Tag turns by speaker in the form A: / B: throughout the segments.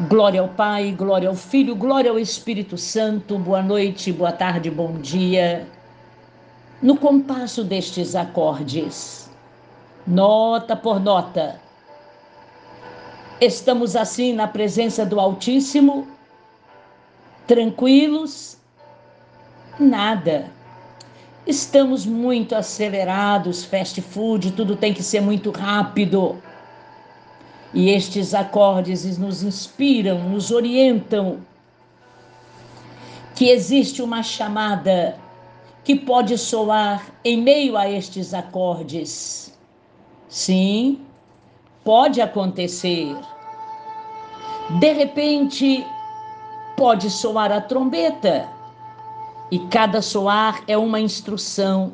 A: Glória ao Pai, glória ao Filho, glória ao Espírito Santo. Boa noite, boa tarde, bom dia. No compasso destes acordes, nota por nota, estamos assim na presença do Altíssimo, tranquilos? Nada. Estamos muito acelerados, fast food, tudo tem que ser muito rápido. E estes acordes nos inspiram, nos orientam que existe uma chamada que pode soar em meio a estes acordes. Sim, pode acontecer. De repente, pode soar a trombeta, e cada soar é uma instrução.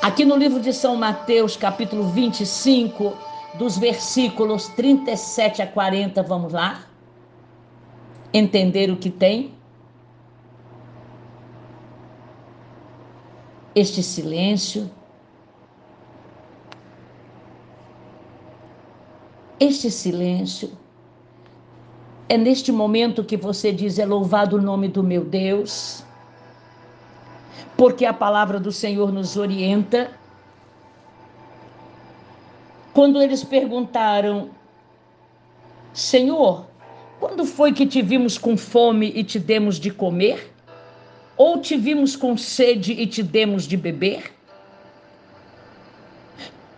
A: Aqui no livro de São Mateus, capítulo 25, dos versículos 37 a 40, vamos lá? Entender o que tem? Este silêncio, este silêncio, é neste momento que você diz: é louvado o nome do meu Deus, porque a palavra do Senhor nos orienta quando eles perguntaram: Senhor, quando foi que te vimos com fome e te demos de comer? Ou te vimos com sede e te demos de beber?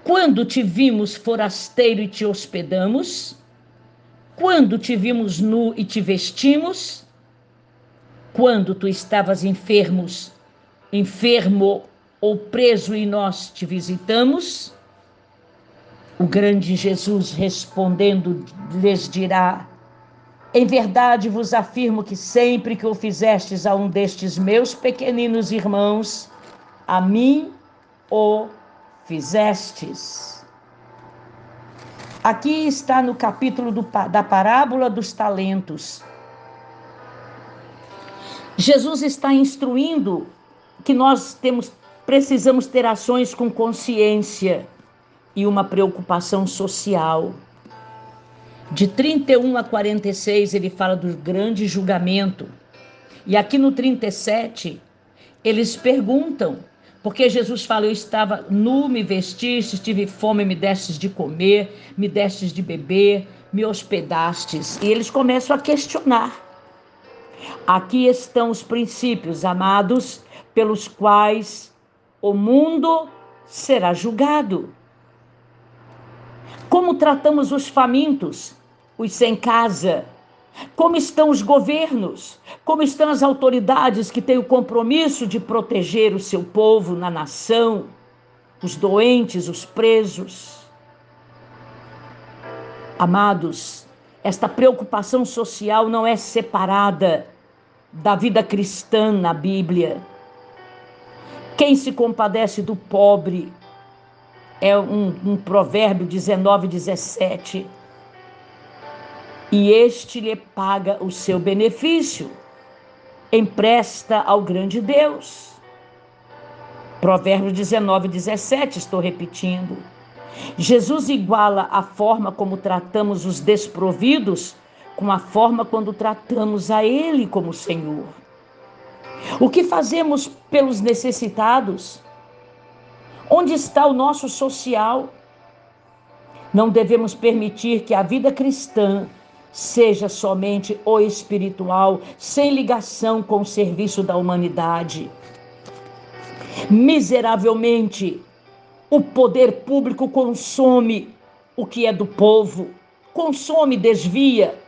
A: Quando te vimos forasteiro e te hospedamos? Quando te vimos nu e te vestimos? Quando tu estavas enfermos, enfermo ou preso e nós te visitamos? O grande Jesus respondendo lhes dirá: Em verdade vos afirmo que sempre que o fizestes a um destes meus pequeninos irmãos, a mim o fizestes. Aqui está no capítulo do, da parábola dos talentos. Jesus está instruindo que nós temos, precisamos ter ações com consciência e uma preocupação social. De 31 a 46, ele fala do grande julgamento. E aqui no 37, eles perguntam, porque Jesus fala: Eu estava nu, me vestiste, tive fome, me destes de comer, me destes de beber, me hospedastes. E eles começam a questionar. Aqui estão os princípios, amados, pelos quais o mundo será julgado. Como tratamos os famintos, os sem casa? Como estão os governos? Como estão as autoridades que têm o compromisso de proteger o seu povo na nação, os doentes, os presos? Amados, esta preocupação social não é separada da vida cristã na Bíblia. Quem se compadece do pobre, é um, um provérbio 19, 17. E este lhe paga o seu benefício, empresta ao grande Deus. Provérbio 19, 17, estou repetindo. Jesus iguala a forma como tratamos os desprovidos com a forma quando tratamos a Ele como Senhor. O que fazemos pelos necessitados? Onde está o nosso social? Não devemos permitir que a vida cristã seja somente o espiritual, sem ligação com o serviço da humanidade. Miseravelmente, o poder público consome o que é do povo, consome, desvia.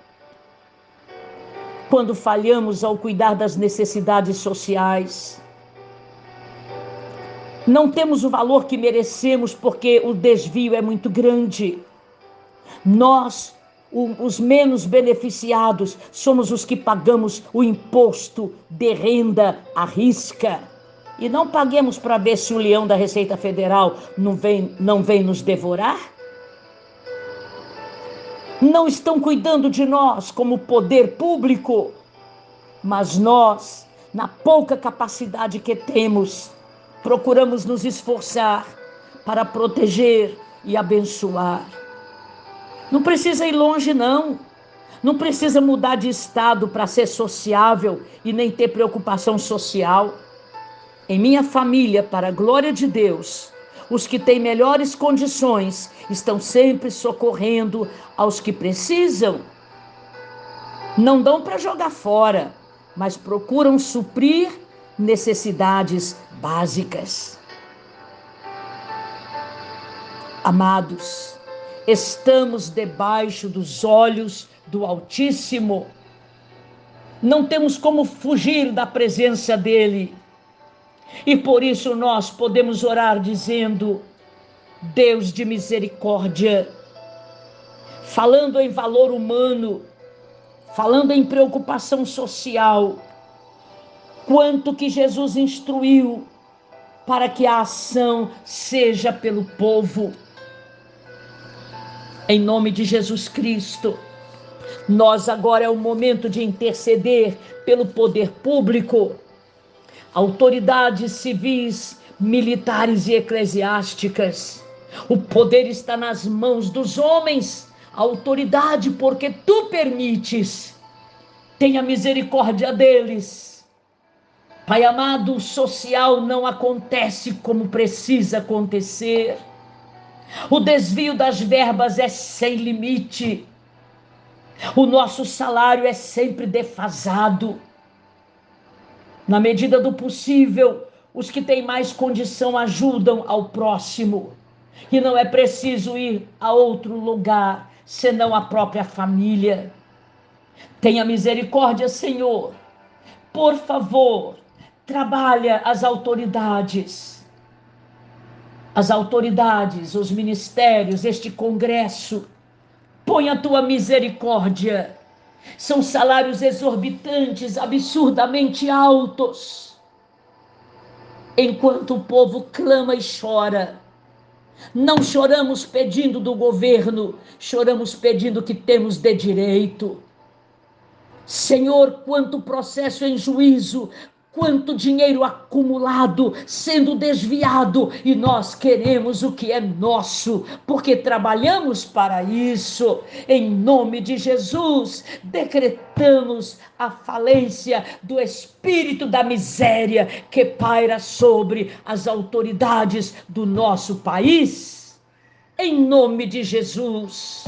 A: Quando falhamos ao cuidar das necessidades sociais, não temos o valor que merecemos porque o desvio é muito grande. Nós, os menos beneficiados, somos os que pagamos o imposto de renda à risca. E não paguemos para ver se o leão da Receita Federal não vem, não vem nos devorar? Não estão cuidando de nós como poder público, mas nós, na pouca capacidade que temos, procuramos nos esforçar para proteger e abençoar. Não precisa ir longe, não. Não precisa mudar de estado para ser sociável e nem ter preocupação social. Em minha família, para a glória de Deus, os que têm melhores condições estão sempre socorrendo aos que precisam. Não dão para jogar fora, mas procuram suprir necessidades básicas. Amados, estamos debaixo dos olhos do Altíssimo. Não temos como fugir da presença dele. E por isso nós podemos orar dizendo: Deus de misericórdia, falando em valor humano, falando em preocupação social, quanto que Jesus instruiu para que a ação seja pelo povo. Em nome de Jesus Cristo, nós agora é o momento de interceder pelo poder público, autoridades civis, militares e eclesiásticas. O poder está nas mãos dos homens, a autoridade, porque tu permites. Tenha misericórdia deles. Pai amado, o social não acontece como precisa acontecer. O desvio das verbas é sem limite. O nosso salário é sempre defasado. Na medida do possível, os que têm mais condição ajudam ao próximo. E não é preciso ir a outro lugar senão a própria família. Tenha misericórdia, Senhor. Por favor, trabalha as autoridades. As autoridades, os ministérios, este congresso Põe a tua misericórdia. São salários exorbitantes, absurdamente altos. Enquanto o povo clama e chora, não choramos pedindo do governo, choramos pedindo que temos de direito. Senhor, quanto processo em juízo, quanto dinheiro acumulado sendo desviado e nós queremos o que é nosso, porque trabalhamos para isso. Em nome de Jesus, decretamos a falência do espírito da miséria que paira sobre as autoridades do nosso país. Em nome de Jesus.